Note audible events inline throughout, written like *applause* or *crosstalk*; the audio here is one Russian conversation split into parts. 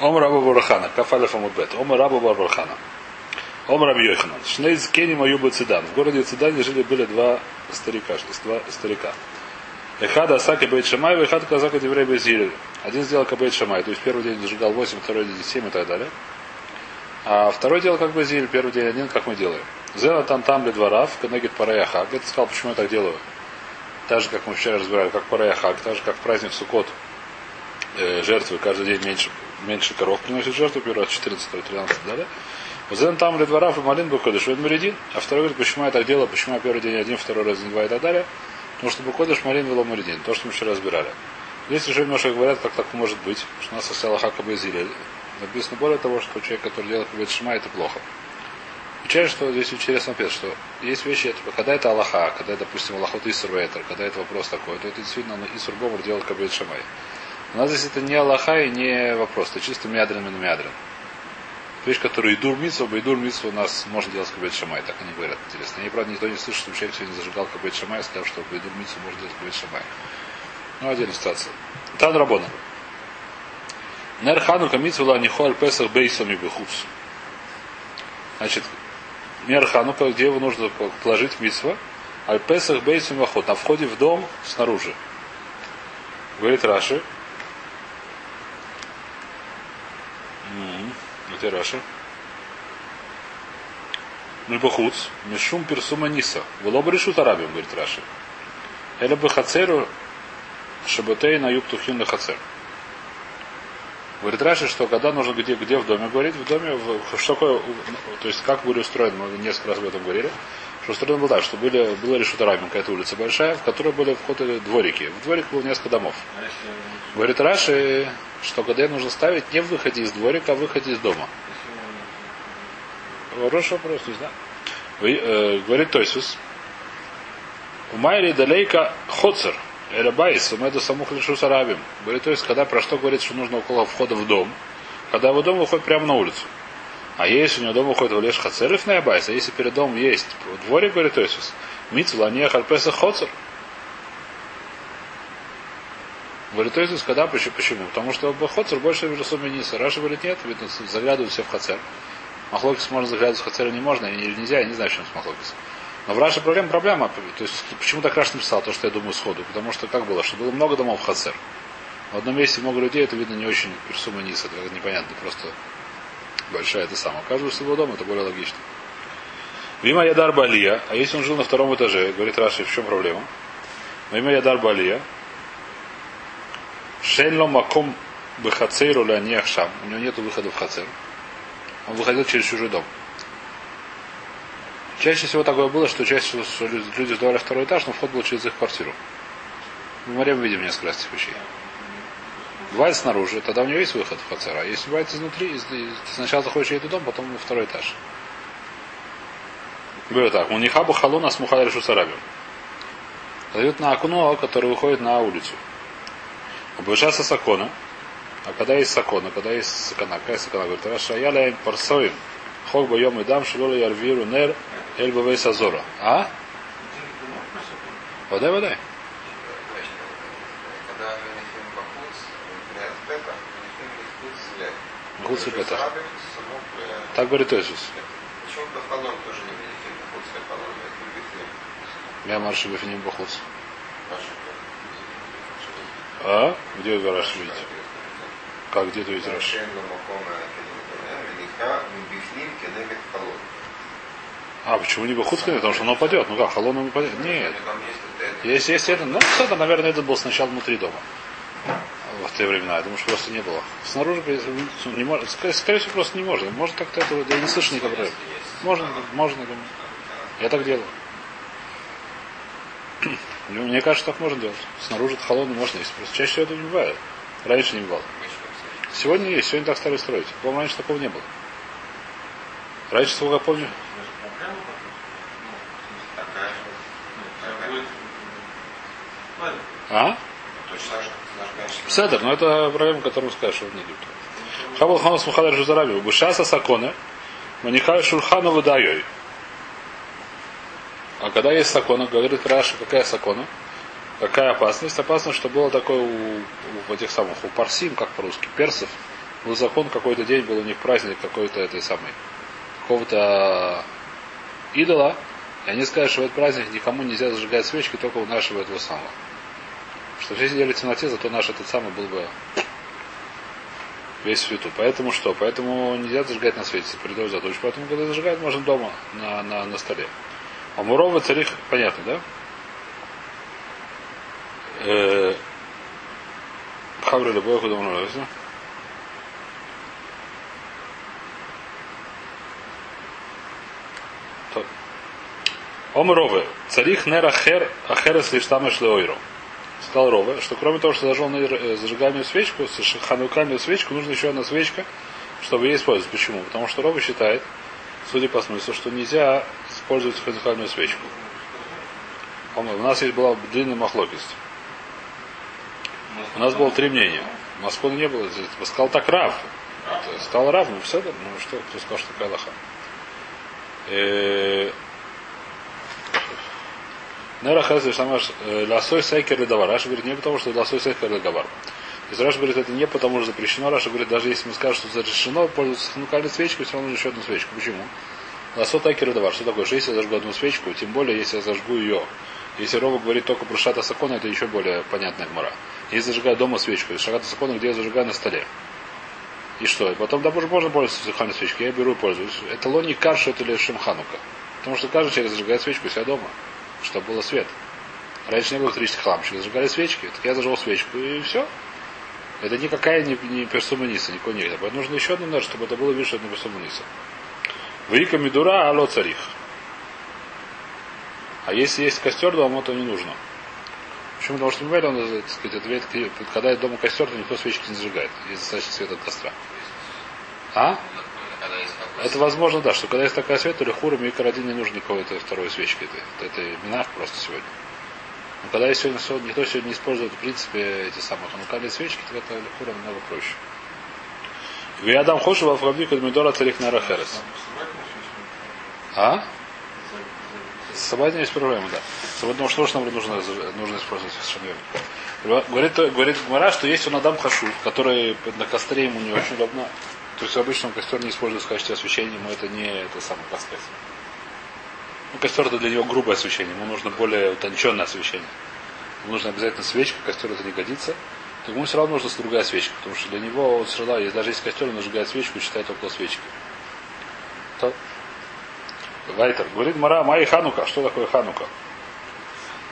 Ом Раба Барахана, Кафалев Амудбет. Ом Раба Барахана. Ом Раби Йоханан. Шнейз Кени Маюба Цидан. В городе Цидане жили были два старика. Два старика. Эхада Асаки Бейт Шамай, Эхад Казака Деврей Безиль. Один сделал Кабейт Шамай, то есть первый день зажигал 8, второй день 7 и так далее. А второй делал как Базиль, первый день один, как мы делаем. Зела там там для дворав, Кенегит Параяха. Где ты сказал, почему я так делаю? Так же, как мы вчера разбирали, как Параяхак, так же, как в праздник Сукот э, жертвы каждый день меньше, меньше коров приносит жертву, первый раз 14, 13 далее. Зен там для дворав и малин выходишь, в Маридин. А второй говорит, почему я так делаю, почему я первый день один, второй раз день два и так далее. Потому что выходишь малин вело Маридин, то, что мы вчера разбирали. Здесь уже немножко говорят, как так может быть, что у нас осталось хака изили. Написано более того, что человек, который делает кабет шма, это плохо. Отвечаю, что здесь интересно написано, что есть вещи, это, когда это Аллаха, когда, допустим, Аллахот Исур Вейтер, когда это вопрос такой, то это действительно Исур Гомор делает кабет шамай. У нас здесь это не Аллаха и не вопрос, это чисто мядрин и мядрин. Вещь, которую Идур Митсу, Идур Митсу у нас можно делать кабет шамай, так они говорят, интересно. И правда, никто не слышит, что человек сегодня зажигал кабет шамай, сказал, что Идур Митсу можно делать кабет шамай. Ну, отдельная ситуация. Тан Рабона. Нер Ханука Митсула Нихуаль Песах Бейсами Бехуц. Значит, Нер Ханука, где его нужно положить митсва? Аль Песах Бейсами Вахот. На входе в дом снаружи. Говорит Раши. Где Раши? Мельбахуц, Мишум Персума Ниса. Было бы решут арабим, говорит Раши. Эля бы хацеру Шабатей на юптухин на хацер. Говорит Раши, что когда нужно где, где в доме говорить, в доме, в, что такое, то есть как были устроены, мы несколько раз об этом говорили, что устроено было так, что были, была решута Рабин, какая-то улица большая, в которой были входы дворики. В дворик было несколько домов. Говорит Раши, что когда нужно ставить не в выходе из дворика, а в выходе из дома. Хороший вопрос, не знаю. Э, говорит Тойсус, у Майри далейка хоцер – Элябайс, умеду самух лишу сарабим. Говорит, то есть, когда про что говорит, что нужно около входа в дом, когда его дом выходит прямо на улицу. А если у него дом выходит в леш хацерев на Ябайс, а если перед домом есть дворик, говорит Тойсус, митцва не харпеса хоцер. Говорит, то есть, когда, почему? почему? Потому что Хоцер больше в Ниса. Раша говорит, нет, видно, заглядывают все в Хацер. Махлокис можно заглядывать в Хацер не можно, или нельзя, я не знаю, в чем с Махлокис. Но в Раше проблема, проблема. То есть, почему так Раш написал то, что я думаю сходу? Потому что как было, что было много домов в Хацер. В одном месте много людей, это видно не очень персума низ, это непонятно, просто большая это самое. Каждый своего дома, это более логично. Вима Ядар Балия, а если он жил на втором этаже, говорит Раши, в чем проблема? Вима Ядар Балия, Шенло Маком Бехацейру Ляниахшам, у него нет выхода в Хацер. Он выходил через чужой дом. Чаще всего такое было, что чаще всего люди сдавали второй этаж, но вход был через их квартиру. В море мы видим несколько раз этих вещей. Бывает снаружи, тогда у него есть выход в хацера. Если бывает изнутри, ты сначала заходишь в этот дом, потом во второй этаж. Говорю так, у Нихаба Халуна смухали решу сарабим. Дают на окно, которое выходит на улицу. Обвышался сакона. А когда есть сакона, когда есть сакана, какая сакана? Говорит, Раша, я ляем парсоин. Хог боем и дам, шилола ярвиру нер Эль Бавей Сазора. А? Водай, водай. Гуц и Петах. Так говорит Иисус. Почему Бахалон тоже не великий Бахуц, Бахуц. А? Где вы Раш видите? Как, где ты видите Раш? А, почему не Бахуцками? Потому что оно упадет. Ну как, не упадет? Нет. Если есть это, ну, это, наверное, это был сначала внутри дома. В те времена. Я думаю, что просто не было. Снаружи не может, скорее всего, просто не можно. Может как-то это, я не слышу никакого. Можно, можно, думаю. Я так делаю. *clears throat* Мне кажется, так можно делать. Снаружи холодно можно есть. Просто чаще всего это не бывает. Раньше не бывало. Сегодня есть, сегодня так стали строить. По-моему, раньше такого не было. Раньше, сколько я помню, А? Седер, но это проблема, которую скажешь, что не идет. Хабал Ханус Мухадар Жузараби, Бушаса Сакона, Манихай Шульхану Вадайой. А когда есть сакона, говорит Раша, какая сакона? Какая опасность? Опасность, что было такое у, у этих самых, у парсим, как по-русски, персов, был закон, какой-то день был у них праздник какой-то этой самой, какого-то идола, и они сказали, что в этот праздник никому нельзя зажигать свечки, только у нашего этого самого. Что все сидели в темноте, зато наш этот самый был бы весь свету. Поэтому что? Поэтому нельзя зажигать на свете, передать за Поэтому, когда зажигать, можно дома на, на, на столе. А Мурова царих, понятно, да? Э, Хаври любой куда нравится. Ом Рове. Царих нера хер ахерес лиштамеш леойро. Сказал Рове, что кроме того, что зажег э, зажигальную свечку, ханукальную свечку, нужно еще одна свечка, чтобы ее использовать. Почему? Потому что Рове считает, судя по смыслу, что нельзя использовать ханукальную свечку. У нас есть была длинная махлокисть. У нас было три мнения. Москвы не было. Здесь сказал так Рав. Сказал Рав, ну все, ну что, кто сказал, что такая лоха. Нера Хазы Шамаш Ласой Сайкер Ледавар. Раша говорит не потому, что Ласой Сайкер Ледавар. То есть Раша говорит, это не потому, что запрещено. Раша говорит, даже если мы скажем, что разрешено пользоваться ханукальной свечкой, все равно еще одну свечку. Почему? Ласо Такер Ледавар. Что такое? Что если я зажгу одну свечку, тем более, если я зажгу ее. Если Рова говорит только про Шата Сакона, это еще более понятная гмора. Если зажигаю дома свечку, из Шата Сакона, где я зажигаю на столе. И что? И потом, да, боже, можно пользоваться ханукальной свечкой. Я беру и пользуюсь. Это лони карша, это или шимханука. Потому что каждый человек зажигает свечку у себя дома чтобы было свет. Раньше не было электрических лампочек, зажигали свечки, так я зажег свечку и все. Это никакая не, не персуманиса, никакой не Поэтому нужно еще одну нож, чтобы это было видно, что это не персуманиса. Вика медура, алло царих. А если есть костер дома, то не нужно. Почему? Потому что не он, так сказать, ответ, когда дома костер, то никто свечки не зажигает. Есть достаточно света от костра. А? Это возможно, да, что когда есть такая свет, то лихурам и карадин не нужно никакой-то второй свечки. Это, это, минах просто сегодня. Но когда есть сегодня, сегодня, никто сегодня не использует, в принципе, эти самые ханукальные свечки, то это лихурам намного проще. Я дам хошу в Алфавдику Дмидора Царих Нарахерес. А? С собой есть проблема, да. Потому что что нам нужно, нужно использовать совершенно Говорит, говорит Гмара, что есть он Адам Хашу, который на костре ему не очень удобно то есть обычно костер не используется в качестве освещения, ему это не это самое, как. Ну, костер это для него грубое освещение, ему нужно более утонченное освещение. Ему нужно обязательно свечка, костер это не годится. То ему все равно нужна другая свечка, потому что для него вот, все если даже есть костер, он зажигает свечку и считает около свечки. То. Вайтер. Говорит Мара, Май Ханука. Что такое Ханука?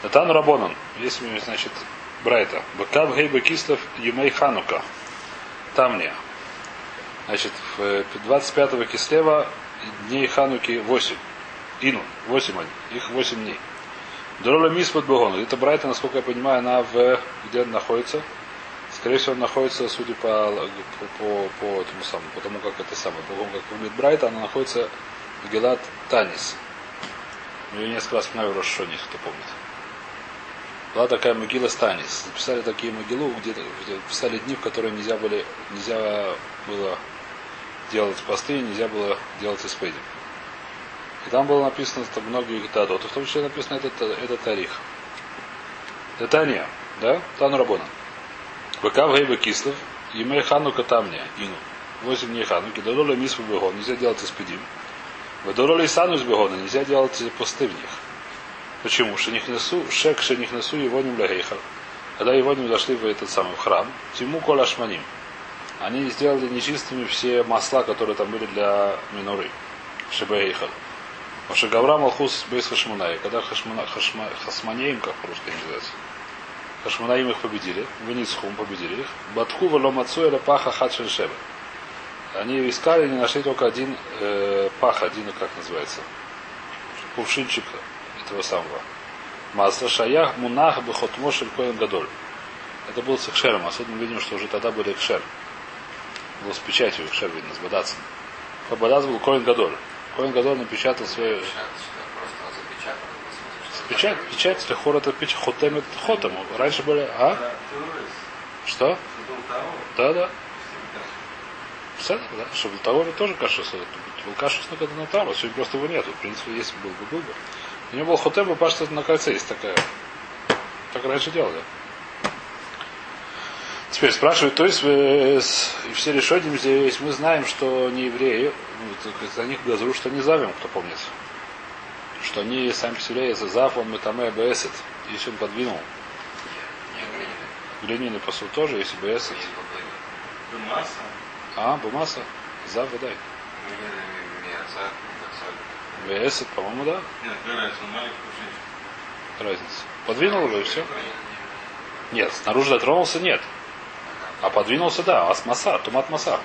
Натан Рабонан. Есть, значит, Брайта. Бакав Гейба Кислов Юмей Ханука. Там не. Значит, в 25-го э, Кислева дней Хануки 8. Ину, 8 они. Их 8 дней. Дорола Мис под Богон. Это Брайта, насколько я понимаю, она в... Где она находится? Скорее всего, она находится, судя по, по, по, по этому самому, потому как это самое, по как выглядит Брайта, она находится в Гелат Танис. Ее несколько раз вспоминаю в Рошоне, кто помнит. Была такая могила Станис. Записали такие могилу, где, где писали дни, в которые нельзя, были, нельзя было делать посты, нельзя было делать испеди. И там было написано там многие датот, в том числе написано этот, этот тарих. Детания, да? Тану Рабона. Быкав Гейба Кислов, Имей Ханука Тамня, Ину. Восемь дней Хануки, Дороли Мисфу Бегон, нельзя делать испедим. Дороли Санус Бегона, нельзя делать посты в них. Почему? Что них несу, шек, что них несу его не. Когда его не зашли в этот самый храм, Тиму Колашманим они сделали нечистыми все масла, которые там были для миноры. Шебейхал. Потому Гавра Малхус без Хашмунай. Когда Хашмана, Хашма, Хасманеем, как по-русски называется, Хашманаим их победили, Веницхум победили их. Батху Валомацу или Паха Хадшельшеба. Они искали, не нашли только один э, пах, один, как называется, кувшинчик этого самого. Масла Шаях Мунах Бехотмошель Коэн Гадоль. Это был с экшером, особенно видим, что уже тогда были экшер был с печатью, шер видно, с бадацем. Бадац был Коин Гадоль. Коин Гадоль напечатал свою... Печать, печать, это хор это печать, хотем это хотем. Раньше были, а? Что? Да, да. Все, да, чтобы того тоже каша был каша с когда на Тару, сегодня просто его нету. В принципе, если был бы, был бы. У него был хотем, и пашта на кольце есть такая. Так раньше делали. Теперь спрашивают, то есть э, с- и все решением здесь мы знаем, что не евреи, ну, за них газру, что не завим, кто помнит. Что они сами по себе из зав, он метаме бесет. Если он подвинул. Глиняный посуд тоже, если бесет. Масса. А, бумаса? Зав, дай. Бесет, по-моему, да. Нет. Разница. Подвинул его и все. Нет, снаружи дотронулся, нет. А подвинулся, да. А с маса, тумат маса.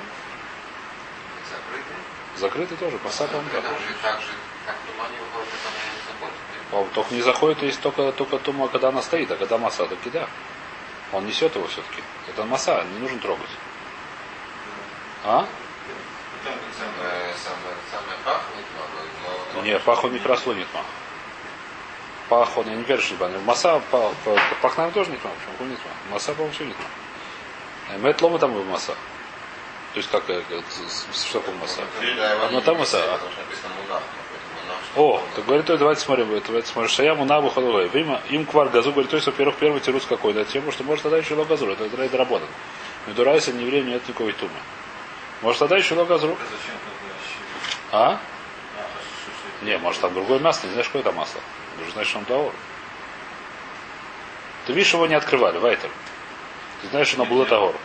Закрытый тоже, маса, по-моему. Так же, как тумане не. Он только не заходит, если только, только тума, когда она стоит, а когда масса, таки да. Он несет его все-таки. Это масса, не нужно трогать. А? Не, пах он не красло нет ма. Пах он, я не верю, что это Масса, па- па- пах, наверное, тоже нет ма. Почему нет ма? Масса, по-моему, все нет ма. Мет лома там был масса. То есть как, э, э, что там масса? Да, его А не на там а? что- О, так говорит, то давайте смотрим, давайте смотрим. Шая мунабу. Вима, им квар газу, говорит, то есть, во-первых, первый тирус какой, да, тему, что может тогда еще ло газру, это драйд работан. Медурайса не евреем нет никакой тумы. Может тогда еще ло газру. Это зачем тогда щи? А? А, Не, может там другое масло, не знаешь, какое это масло. Нужно знать, что он даор. Ты видишь, его не открывали, Вайтер. Ты знаешь, что оно было тагор.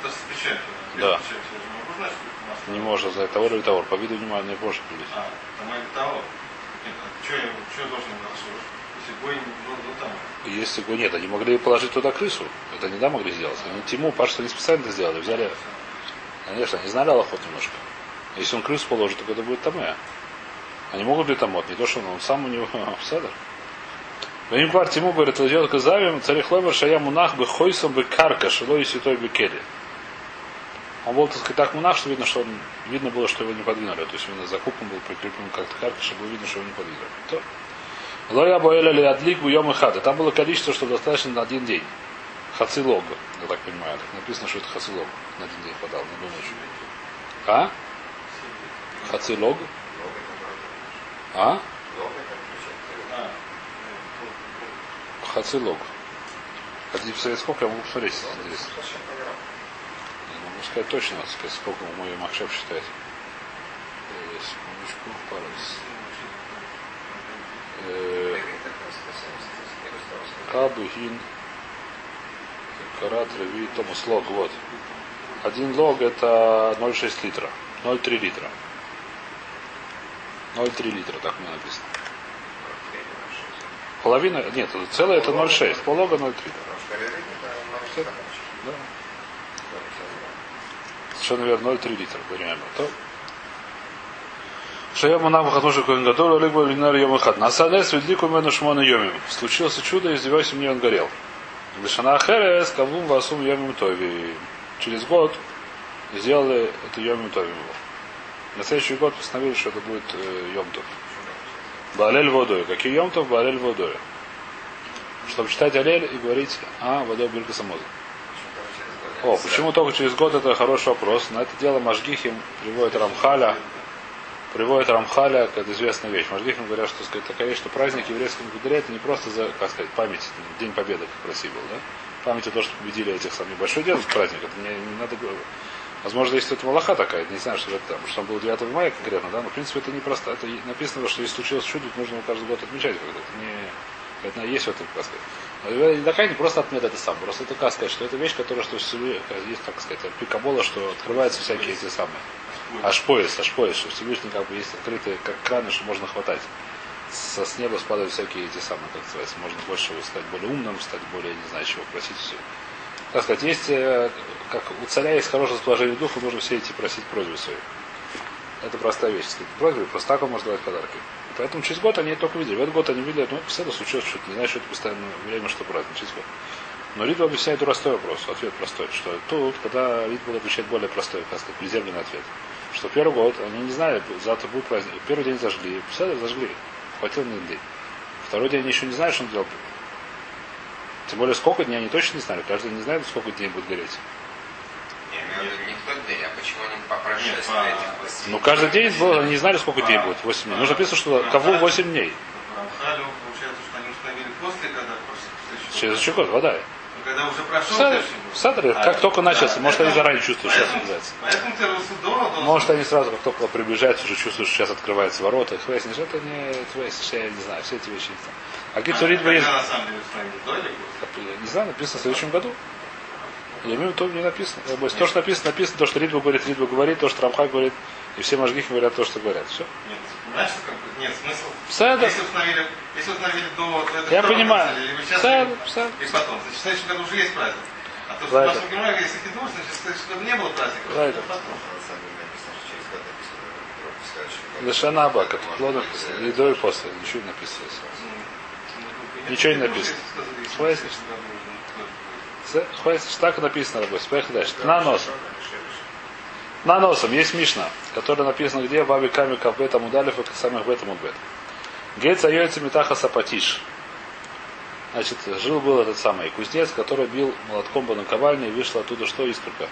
Это с печатью. Да. Не можно знать тагор или тагор. По виду внимания не можешь определить. А, там или. Нет, а что я, должен голосовать? Если там. Бы нет, они могли положить туда крысу. Это не да могли сделать. Они Тиму, Паш, что они специально это сделали. Взяли. Конечно, они знали Аллахот немножко. Если он крысу положит, то это будет тамэ. Они могут ли тамот, не то, что он, он сам у него *laughs* седер. Ваним квар Тиму говорит, идет казавим, царих ломер, шая мунах бы хойсом бы карка, шило и святой бы кели. Он был, так сказать, так мунах, что видно, что он, видно было, что его не подвинули. То есть именно за купом был прикреплен как-то карка, чтобы видно, что его не подвинули. То. Лоя боэля ли адлик бы и хада. Там было количество, что достаточно на один день. Хацилог, я так понимаю. Так написано, что это хацилог. На один день подал, на одну ночь. А? Хацилог? А? Лоб это ключ. А, Хацилог. Хотите посмотреть, сколько я могу посмотреть, если интересно. Я могу сказать точно, так сказать, сколько мой махшеп считает. Э, Секундочку, пару. Раз. Кабы, Гин, Карат, Реви, Томас Лог, вот. Один лог это 0,6 литра. 0,3 литра. 0,3 литра, так мне написано. Половина, нет, целое это 0,6. Полога 0,3. Потому что рыбник, это Всё. много Да. Совершенно верно, 0,3 литра, понимаем. То. Шаяма нам хатуши коин гадор, либо линар йом хат. На саде светлику мену шмона йомим. Случилось чудо, и с 8 дней он горел. Лишана херес, кавум васум йомим тови. Через год сделали это йомим тови. На следующий год постановили, что это будет э, йомтов. Баалель водой. Какие йомтов? Баалель водой. Чтобы читать алель и говорить, а, водой бирка самоза. О, почему только через год это хороший вопрос. На это дело Машгихим приводит Рамхаля. Приводит Рамхаля, как известная вещь. Машгихим говорят, что сказать, такая вещь, что праздник еврейского календаря это не просто за, как сказать, память, День Победы, как России был, да? Память о том, что победили этих самых. Небольшое дело праздник, это не, не надо говорить. Возможно, если это Малаха такая, не знаю, что это там, что он был 9 мая конкретно, да, но в принципе это не просто. Это написано, что если случилось чудо, то нужно его каждый год отмечать когда это не. Это есть в этом, сказать. Но не такая не просто отмет это сам, просто это как сказать, что это вещь, которая что есть, так сказать, от пикабола, что открываются всякие эти самые. Аж пояс, аж пояс, что Всевышний как бы есть открытые как краны, что можно хватать. Со с неба спадают всякие эти самые, как называется, можно больше стать более умным, стать более, не знаю, чего просить все. Так сказать, есть, э, как у царя есть хорошее расположение духа, нужно все идти просить просьбы свои. Это простая вещь. Сказать, просьбы, просто так он может давать подарки. Поэтому через год они только видели. В этот год они видели, ну, все это случилось, что не знаю, что это постоянное время, что праздник, через год. Но Рид объясняет простой вопрос, ответ простой, что тут, когда Рид будет отвечать более простой, как сказать, приземленный ответ, что первый год они не знали, завтра будет праздник. Первый день зажгли, все зажгли, хватило на день. Второй день они еще не знают, что он делал. Тем более, сколько дней они точно не знали. Каждый не знает, сколько дней будет гореть. Не, имею в виду не в тот день, а почему они по прошествии Нет, этих восьми? Ну, каждый день было, они не знали, сколько дней будет. 8 дней. Нужно написано, что кого 8 дней. Через год, вода. Когда уже прошел Садр, Тешиву. Садр, А, как только начался, да, может они поэтому- заранее чувствуют, что сейчас называется. Поэтому ты Русудора должен... Может они сразу, как только приближаются, уже чувствуют, что сейчас открываются ворота. Их выяснишь, это не выяснишь, я не знаю, все эти вещи не знаю. А какие Ритва есть, не знаю, написано в следующем году. Я имею в виду, не написано. То, что написано, написано, то, что Ритва говорит, Ритва говорит, то, что Рамха говорит, и все мажгихи говорят то, что говорят. Все. Нет, что как бы нет смысл. Садр. Если установили, если установили до вот этого Я понимаю. или- садр. И потом. Значит, в следующем году уже есть праздник. А то, что в нашем Геморе, если хидуш, значит, в следующем году не было праздника. Правильно. это потом. Написано, написано. Лешана Аба, как Можно плодов, написать. и до и после. Ничего не написано. Ну, Ничего не написано. году уже никто не. С- Хватит, так и написано, рабой. Поехали дальше. Да, На нос. На носом есть Мишна, которая написана где? Баби Ками Кавбета Мудалев и самых Бета Мудбет. Гейц Айойца Митаха Сапатиш. Значит, жил был этот самый кузнец, который бил молотком по наковальне и вышла оттуда что? Искорка.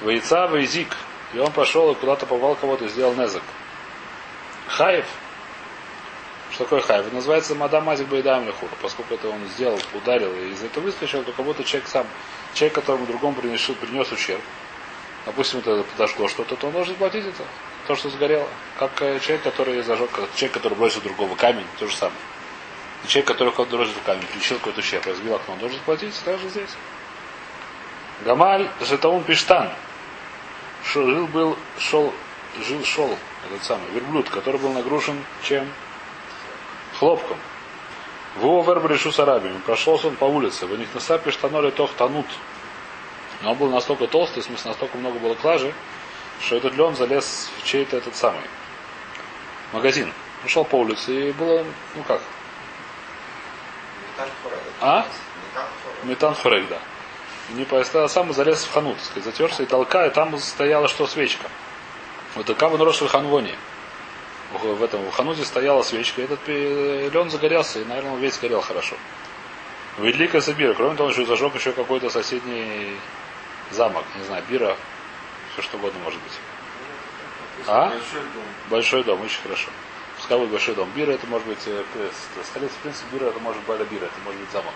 Вейца Вейзик. И он пошел и куда-то попал кого-то и сделал незак. Хаев. Что такое хаев? Называется Мадам Мазик Байдам Лехур. Поскольку это он сделал, ударил и из этого выскочил, то как будто человек сам, человек, которому другому принес, принес ущерб, допустим, это подошло что-то, то он должен платить это. То, что сгорело. Как э, человек, который зажег, как человек, который бросил другого камень, то же самое. И человек, который кого-то бросил камень, причинил какой-то ущерб, разбил окно, он должен платить, также здесь. Гамаль Жетаун Пиштан. Шо- Жил был, шел, жил, шел, этот самый, верблюд, который был нагружен чем? Хлопком. Во вербрешу с арабиями. Прошелся он по улице. В них насапи штаноли тох танут. Но он был настолько толстый, в смысле, настолько много было клажи, что этот лен залез в чей-то этот самый магазин. Он шел по улице и было, ну как. А? Метан форек, да. И не постоял, сам залез в ханут, так сказать, затерся и толка, и там стояла что, свечка. Вот такая в Рош Ханвоне. В этом в хануте стояла свечка, и этот лен загорелся, и, наверное, он весь горел хорошо. Великая Сабира. Кроме того, он еще зажег еще какой-то соседний замок, не знаю, бира, все что угодно может быть. А? Большой дом. Большой дом, очень хорошо. Пускай будет большой дом. Бира это может быть э, п- столица, в принципе, Бира это может быть Баля Бира, это может быть замок.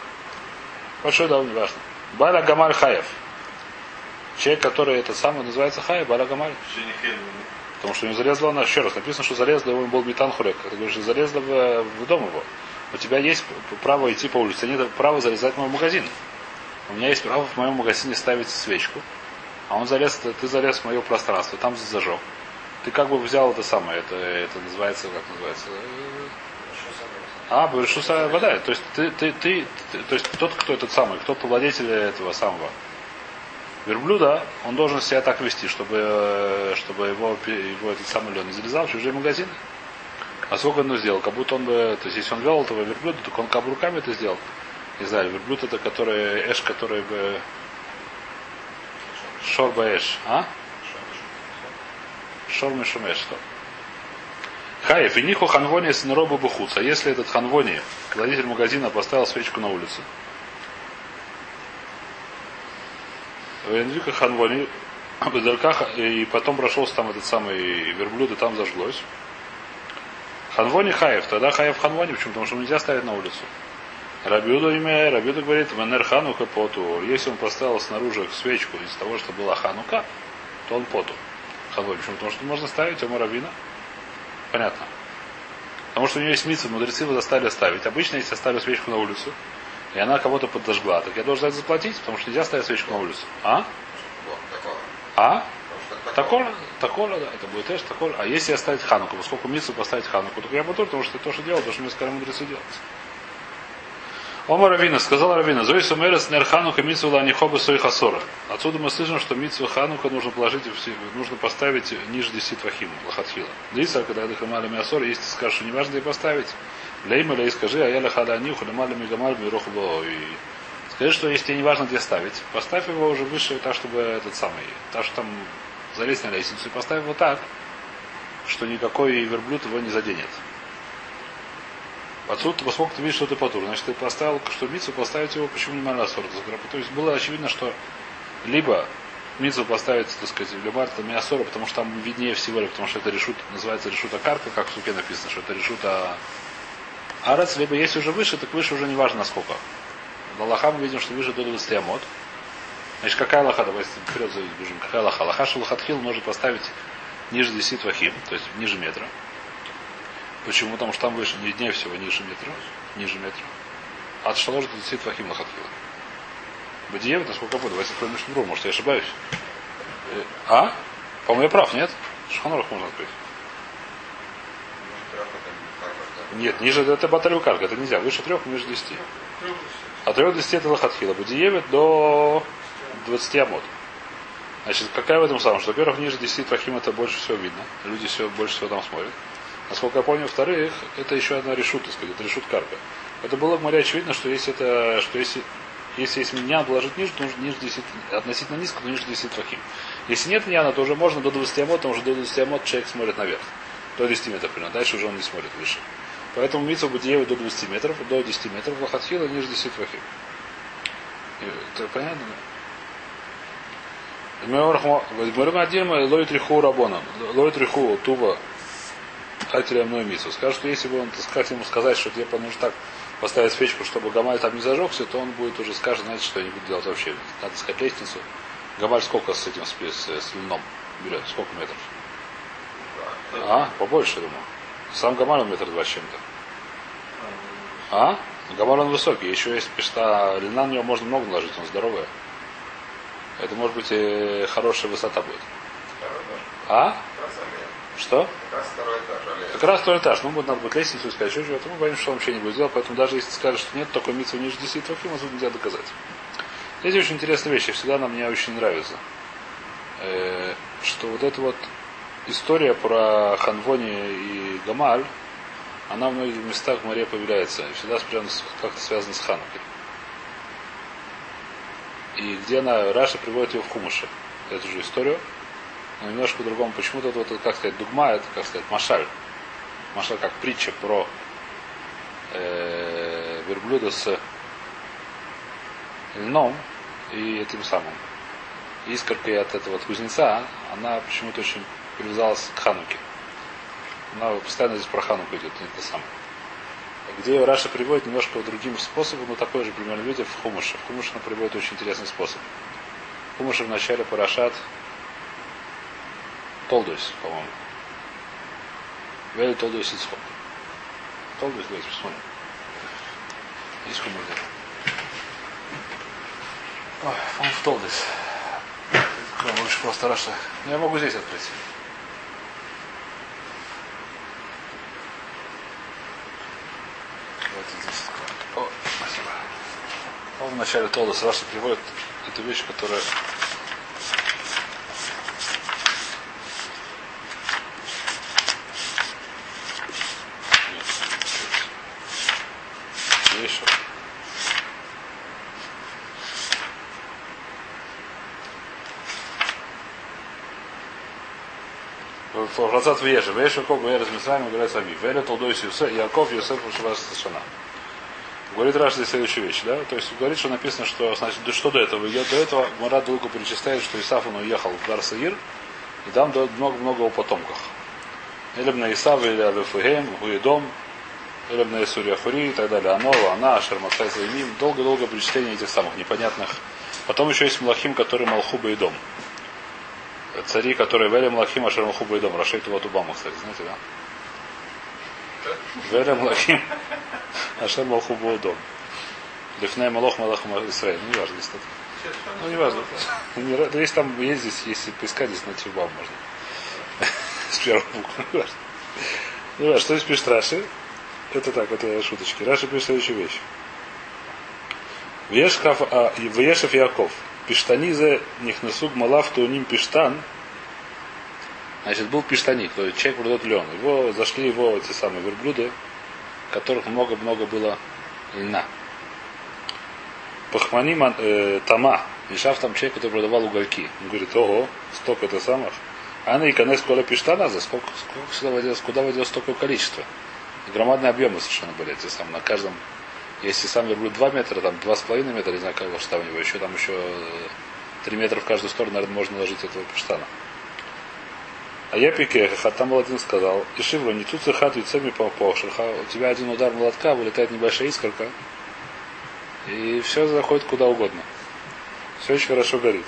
Большой дом, неважно. Баля Гамаль Хаев. Человек, который это самый называется Хаев, Баля Гамаль. Потому что не залезла она, еще раз, написано, что залезла его был Битан Хурек. Ты говоришь, залезла в, в дом его. У тебя есть право идти по улице, нет права залезать в мой магазин. У меня есть право в моем магазине ставить свечку. А он залез, ты залез в мое пространство, там зажег. Ты как бы взял это самое, это, это называется, как называется? А, Брешуса вода. То есть ты, ты, ты, ты- то есть тот, кто этот самый, кто владетель этого самого верблюда, он должен себя так вести, чтобы, э, чтобы его, его этот самый лен не залезал в чужие магазины. А сколько он сделал? Как будто он бы, то есть если он вел этого верблюда, то он как бы руками это сделал. Не знаю, верблюд это который, эш, который бы Шорба эш, а? Шорми шумеш, что? Хаев, и ниху ханвони с неробу бухуца. Если этот ханвони, владелитель магазина, поставил свечку на улице, Венвика ханвони, *coughs* и потом прошелся там этот самый верблюд, и там зажглось. Ханвони Хаев, тогда Хаев Ханвони, почему? Потому что нельзя ставить на улицу. Рабиуда имя, Рабиуда говорит, Венер Ханука поту. Если он поставил снаружи свечку из того, что была Ханука, то он поту. Ханвони. Почему? Потому что можно ставить ему равина. Понятно. Потому что у нее есть митцва, мудрецы его заставили ставить. Обычно, если я ставлю свечку на улицу, и она кого-то подожгла, так я должен за это заплатить, потому что нельзя ставить свечку на улицу. А? А? Такола, такола, да, это будет эш, такола. А если оставить хануку, поскольку митсу поставить хануку, то я буду, потому что это то, что делал, то, что мне сказали мудрецы делать. Ома Равина, сказал Равина, Зои Сумерес нер ханука митсу ланихоба своих асора. Отсюда мы слышим, что митсу ханука нужно положить, нужно поставить ниже 10 твахим, лохатхила. Лиса, когда ты хамали мясор, если ты скажешь, что не важно, где поставить, лейма лей скажи, а я лахада аниху, лемали мигамаль и Скажи, что если тебе не важно, где ставить, поставь его уже выше, так, чтобы этот самый, так что там залезть на лестницу и поставь его так, что никакой верблюд его не заденет. Отсюда, поскольку ты видишь, что ты потур, значит, ты поставил, что мицу поставить его, почему не малясор? То есть было очевидно, что либо мицу поставить, так сказать, в Лемарта Миасора, потому что там виднее всего, или потому что это решут, называется решута карка, как в суке написано, что это решута Арец, либо если уже выше, так выше уже не важно насколько. На лоха мы видим, что выше до 20 амот. Значит, какая лоха? Давайте вперед забежим. Какая лоха? Лоха шелухатхил может поставить ниже 10 твахим, то есть ниже метра. Почему? Потому что там выше не дней всего ниже метра. Ниже метра. А от шалош до 10 твахим лохатхила. Бадиев, насколько я помню, давайте откроем Мишнуру, может я ошибаюсь. Э, А? По-моему, я прав, нет? Шханорах можно открыть. Нет, ниже это баталью карга, это нельзя. Выше трех, ниже 10. От 3 до 10 это лохатхила. Будиевит до 20 амод. Значит, какая в этом самом? Что, во-первых, ниже 10 трахим это больше всего видно. Люди все, больше всего там смотрят. Насколько я помню, во-вторых, это еще одна решут, так сказать, это решут карга. Это было в море очевидно, что если это, что если, если есть миньян положить ниже, то нужно ниже 10, относительно низко, то ниже 10 трахим. Если нет миньяна, то уже можно до 20 амод, потому что до 20 амод человек смотрит наверх. До 10 метров примерно. Дальше уже он не смотрит выше. Поэтому митсу будет до 20 метров, до 10 метров, лохатхила ниже 10 трахим. И Это понятно? Говорим один, ловит риху рабоном. Ловит риху тува хатиля мной мису. Скажет, что если бы он, сказать, ему сказать, что тебе нужно так поставить свечку, чтобы Гамаль там не зажегся, то он будет уже скажет, знаете, что я не буду делать вообще. Надо искать лестницу. Гамаль сколько с этим, с, с, льном берет? Сколько метров? А? Побольше, думаю. Сам Гамаль он метр два с чем-то. А? Гамаль он высокий. Еще есть пешта льна, на него можно много наложить, он здоровый. Это может быть и хорошая высота будет. А? Что? Как раз второй этаж аллея. Как раз второй этаж. Ну, будет, надо будет лестницу искать, еще чего-то. Мы боимся, что он вообще не будет делать. Поэтому даже если скажешь, что нет такой митцвы ниже 10 трохим, тут нельзя доказать. Здесь очень интересная вещь. Всегда она мне очень нравится. Э, что вот эта вот история про Ханвони и Гамаль, она в многих местах в море появляется. И всегда прям как-то связана с Ханукой. И где она, Раша приводит ее в Хумуше. Эту же историю. Но немножко по-другому. Почему-то вот, вот, как сказать, дугма, это, как сказать, машаль. Машаль как притча про э, верблюда с льном и этим самым. Искоркой от этого от кузнеца, она почему-то очень привязалась к Хануке. Она постоянно здесь про Хануку идет, не это самое. Где Раша приводит немножко другим способом, но такой же примерно видите в Хумуше. В Хумуше она приводит очень интересный способ. Хумуше в начале Парашат Толдойс, по-моему. Вели Толдойс Ицхок. Толдойс, давайте посмотрим. Хумор где-то? Ой, по-моему, в. Откроем лучше просто Раша. Ну, Я могу здесь открыть. Давайте здесь откроем. О, спасибо. Он в начале Толдойс Раша приводит эту вещь, которая Еще. Фразат Веша. Веша Ков Вера Мисраем говорят сами. Вера Толдой Юсеф, Яков Юсеф Шивас Сашана. Говорит Раш здесь следующую вещь, да? То есть говорит, что написано, что значит, что до этого? Я до этого Мара долго перечисляет, что Исаф он уехал в Гарсаир, и там много-много о потомках. Или на Исав, или Авефугем, Гуидом, или на Исурия Хури и так далее. Анова, Ана, Шермацай Займим. Долго-долго перечисление этих самых непонятных. Потом еще есть Млахим, который Малхуба и Дом. Цари, которые Вели Млахим, Ашер Малхуба и Дом. Рашейт вот Убама, кстати, знаете, да? Вели Млахим, Ашер Малхуба и Дом. Лифней Малох Малах Исраиль. Ну, не важно, здесь это. Ну, не важно. Не Если там есть здесь, если поискать, здесь найти Убам можно. С первого буквы. Не важно. Ну, а что здесь пишет Раши? Это так, это шуточки. Раша пишет следующую вещь. Вешкав, а, Вешев Яков. Пиштанизе нихнесуг малав тууним пиштан. Значит, был пиштаник, то есть человек продает лен. Его зашли его эти самые верблюды, которых много-много было льна. Пахмани э, Тама. Мешав там человек, который продавал угольки. Он говорит, ого, столько это самых. Анна и конец коля пиштана, за сколько, сколько сюда водилось, куда водилось столько количество. Громадные объемы совершенно были эти самые. На каждом, если сам верблюд 2 метра, там 2,5 метра, не знаю, кого что там у него, еще там еще 3 метра в каждую сторону, наверное, можно ложить этого пиштана. А я пике, там был один сказал, Ишивра, не тут хат яйцами по У тебя один удар молотка, вылетает небольшая искорка, И все заходит куда угодно. Все очень хорошо горит.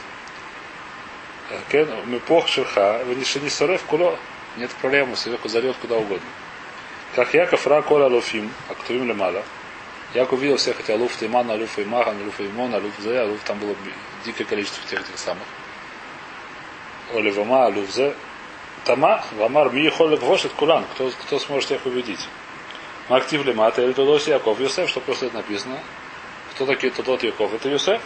Кен, мы пох шерха, вы не сорев куло, нет проблемы, сверху зальет куда угодно. Как Яков ра кола луфим, а кто им мало. Яков видел всех эти алуф Тимана, алуф Имахан, алуф Имон, алуф Зе, алуф там было дикое количество тех этих самых. Оливама, алуф Зе. Тама, Вамар, ми холик вошит кулан, кто, кто сможет их убедить. Актив Лемата, или Тодос Яков, Йосеф, что просто это написано. Кто такие Тодот Яков? Это Йосеф.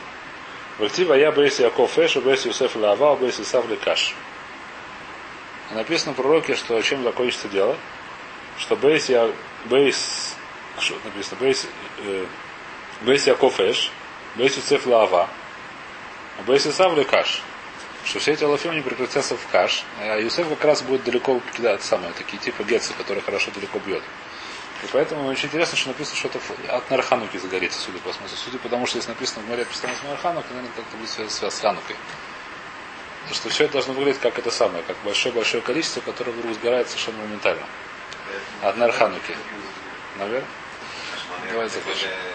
Вактива я бейс Яков Эш, бейс Йосеф Лава, бейс Исав Лекаш. Написано в пророке, что чем закончится дело, что бейс я бейс что написано бейс э, бейс Яков Эш, бейс Йосеф Лава, а бейс Исав Лекаш. Что все эти алафим не превратятся в каш, а Юсеф как раз будет далеко кидать самые такие типа гетцы, которые хорошо далеко бьет. И поэтому очень интересно, что написано, что это от Нархануки загорится, судя по смыслу. Судя по тому, что здесь написано в море постоянно с Нарханукой, наверное, как-то будет связано с Ханукой. И что все это должно выглядеть как это самое, как большое-большое количество, которое вдруг сгорает совершенно моментально. От Нархануки. Наверное? Давай закончим.